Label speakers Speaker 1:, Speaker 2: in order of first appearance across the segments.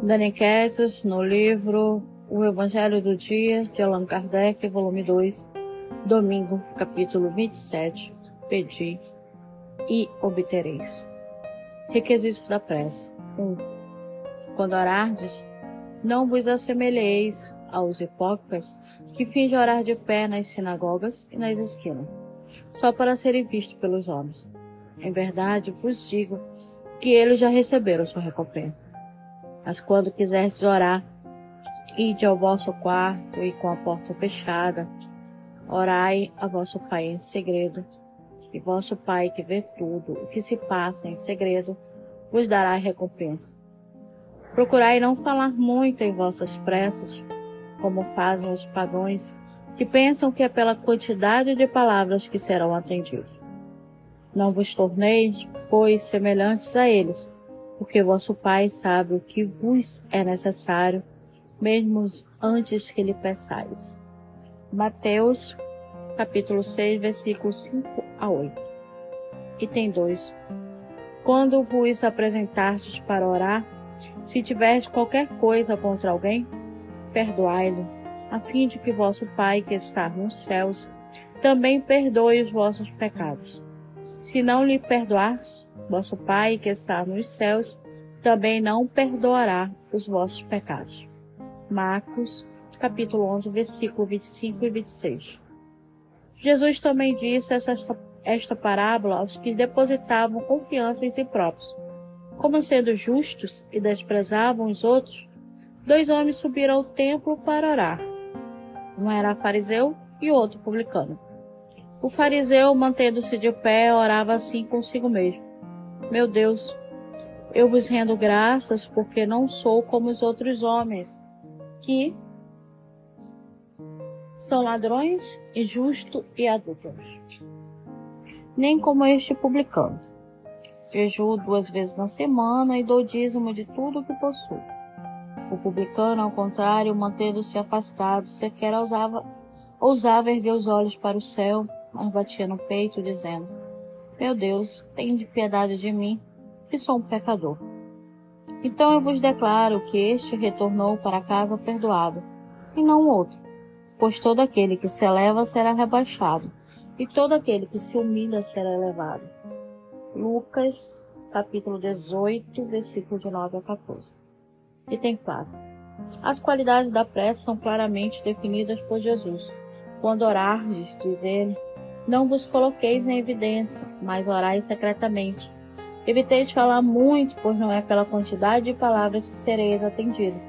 Speaker 1: Dani Quetos, no livro O Evangelho do Dia, de Allan Kardec, volume 2, domingo, capítulo 27, Pedi e obtereis. Requisitos da prece. 1. Um, quando orardes, não vos assemelheis aos hipócritas que fingem orar de pé nas sinagogas e nas esquinas, só para serem vistos pelos homens. Em verdade, vos digo que eles já receberam sua recompensa. Mas quando quiserdes orar, ide ao vosso quarto e com a porta fechada, orai a vosso Pai em segredo, e vosso Pai que vê tudo o que se passa em segredo, vos dará recompensa. Procurai não falar muito em vossas preces, como fazem os pagãos, que pensam que é pela quantidade de palavras que serão atendidos. Não vos torneis, pois, semelhantes a eles, porque vosso Pai sabe o que vos é necessário, mesmo antes que lhe peçais. Mateus, capítulo 6, versículos 5 a 8. Item 2. Quando vos apresentastes para orar, se tiverdes qualquer coisa contra alguém, perdoai-lo, a fim de que vosso Pai que está nos céus também perdoe os vossos pecados. Se não lhe perdoares, Vosso Pai que está nos céus também não perdoará os vossos pecados. Marcos, capítulo 11, versículo 25 e 26. Jesus também disse esta, esta parábola aos que depositavam confiança em si próprios. Como sendo justos e desprezavam os outros, dois homens subiram ao templo para orar. Um era fariseu e outro publicano. O fariseu, mantendo-se de pé, orava assim consigo mesmo. Meu Deus, eu vos rendo graças porque não sou como os outros homens, que são ladrões, injustos e adúlteros. Nem como este publicano. Jejuo duas vezes na semana e dou dízimo de tudo o que possuo. O publicano, ao contrário, mantendo-se afastado, sequer ousava, ousava erguer os olhos para o céu, mas batia no peito, dizendo: meu Deus, tem de piedade de mim, que sou um pecador. Então eu vos declaro que este retornou para casa perdoado, e não outro. Pois todo aquele que se eleva será rebaixado, e todo aquele que se humilha será elevado. Lucas, capítulo 18, versículo de 9 a 14. Item 4. As qualidades da prece são claramente definidas por Jesus. Quando orardes, diz ele, não vos coloqueis em evidência, mas orai secretamente. Eviteis falar muito, pois não é pela quantidade de palavras que sereis atendido,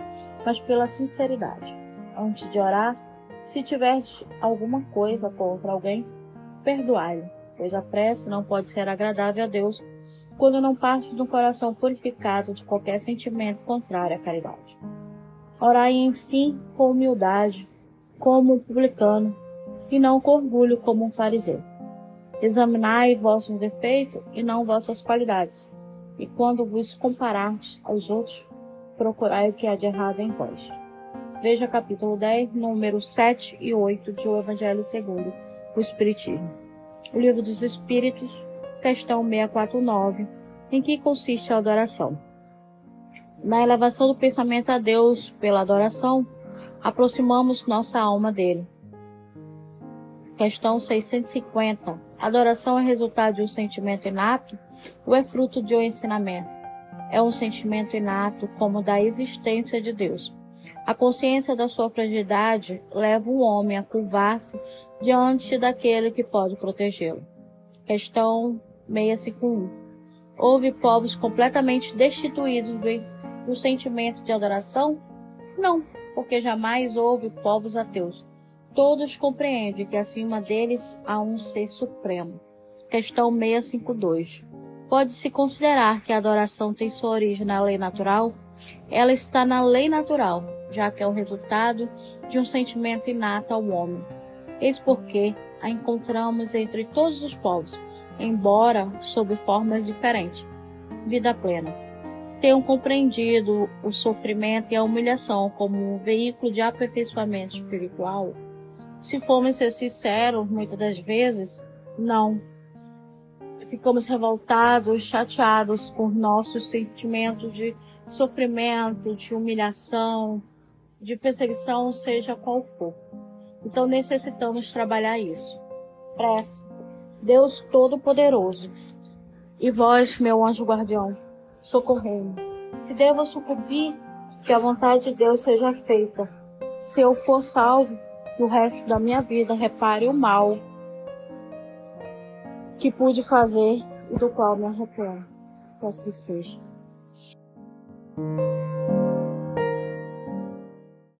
Speaker 1: mas pela sinceridade. Antes de orar, se tiveres alguma coisa contra alguém, perdoai-lo, pois a prece não pode ser agradável a Deus quando não parte de um coração purificado de qualquer sentimento contrário à caridade. Orai, enfim, com humildade, como um publicano, e não com orgulho como um fariseu. Examinai vossos defeitos e não vossas qualidades, e quando vos comparardes aos outros, procurai o que há de errado em vós. Veja capítulo 10, número 7 e 8 de O Evangelho segundo o Espiritismo. O Livro dos Espíritos, questão 649, em que consiste a adoração. Na elevação do pensamento a Deus pela adoração, aproximamos nossa alma dele Questão 650. Adoração é resultado de um sentimento inato ou é fruto de um ensinamento? É um sentimento inato como da existência de Deus. A consciência da sua fragilidade leva o homem a curvar-se diante daquele que pode protegê-lo. Questão 651. Houve povos completamente destituídos do sentimento de adoração? Não, porque jamais houve povos ateus todos compreendem que acima deles há um ser supremo. Questão 652. Pode-se considerar que a adoração tem sua origem na lei natural? Ela está na lei natural, já que é o resultado de um sentimento inato ao homem. Eis porque a encontramos entre todos os povos, embora sob formas diferentes. Vida plena. Tenham compreendido o sofrimento e a humilhação como um veículo de aperfeiçoamento espiritual se formos ser sinceros, muitas das vezes, não. ficamos revoltados, chateados por nossos sentimentos de sofrimento, de humilhação, de perseguição, seja qual for. Então necessitamos trabalhar isso. Prece. Deus Todo-Poderoso. E vós, meu anjo guardião, socorrei-me. Se devo sucumbir, que a vontade de Deus seja feita. Se eu for salvo, o resto da minha vida repare o mal que pude fazer e do qual me arrependo. Que assim seja.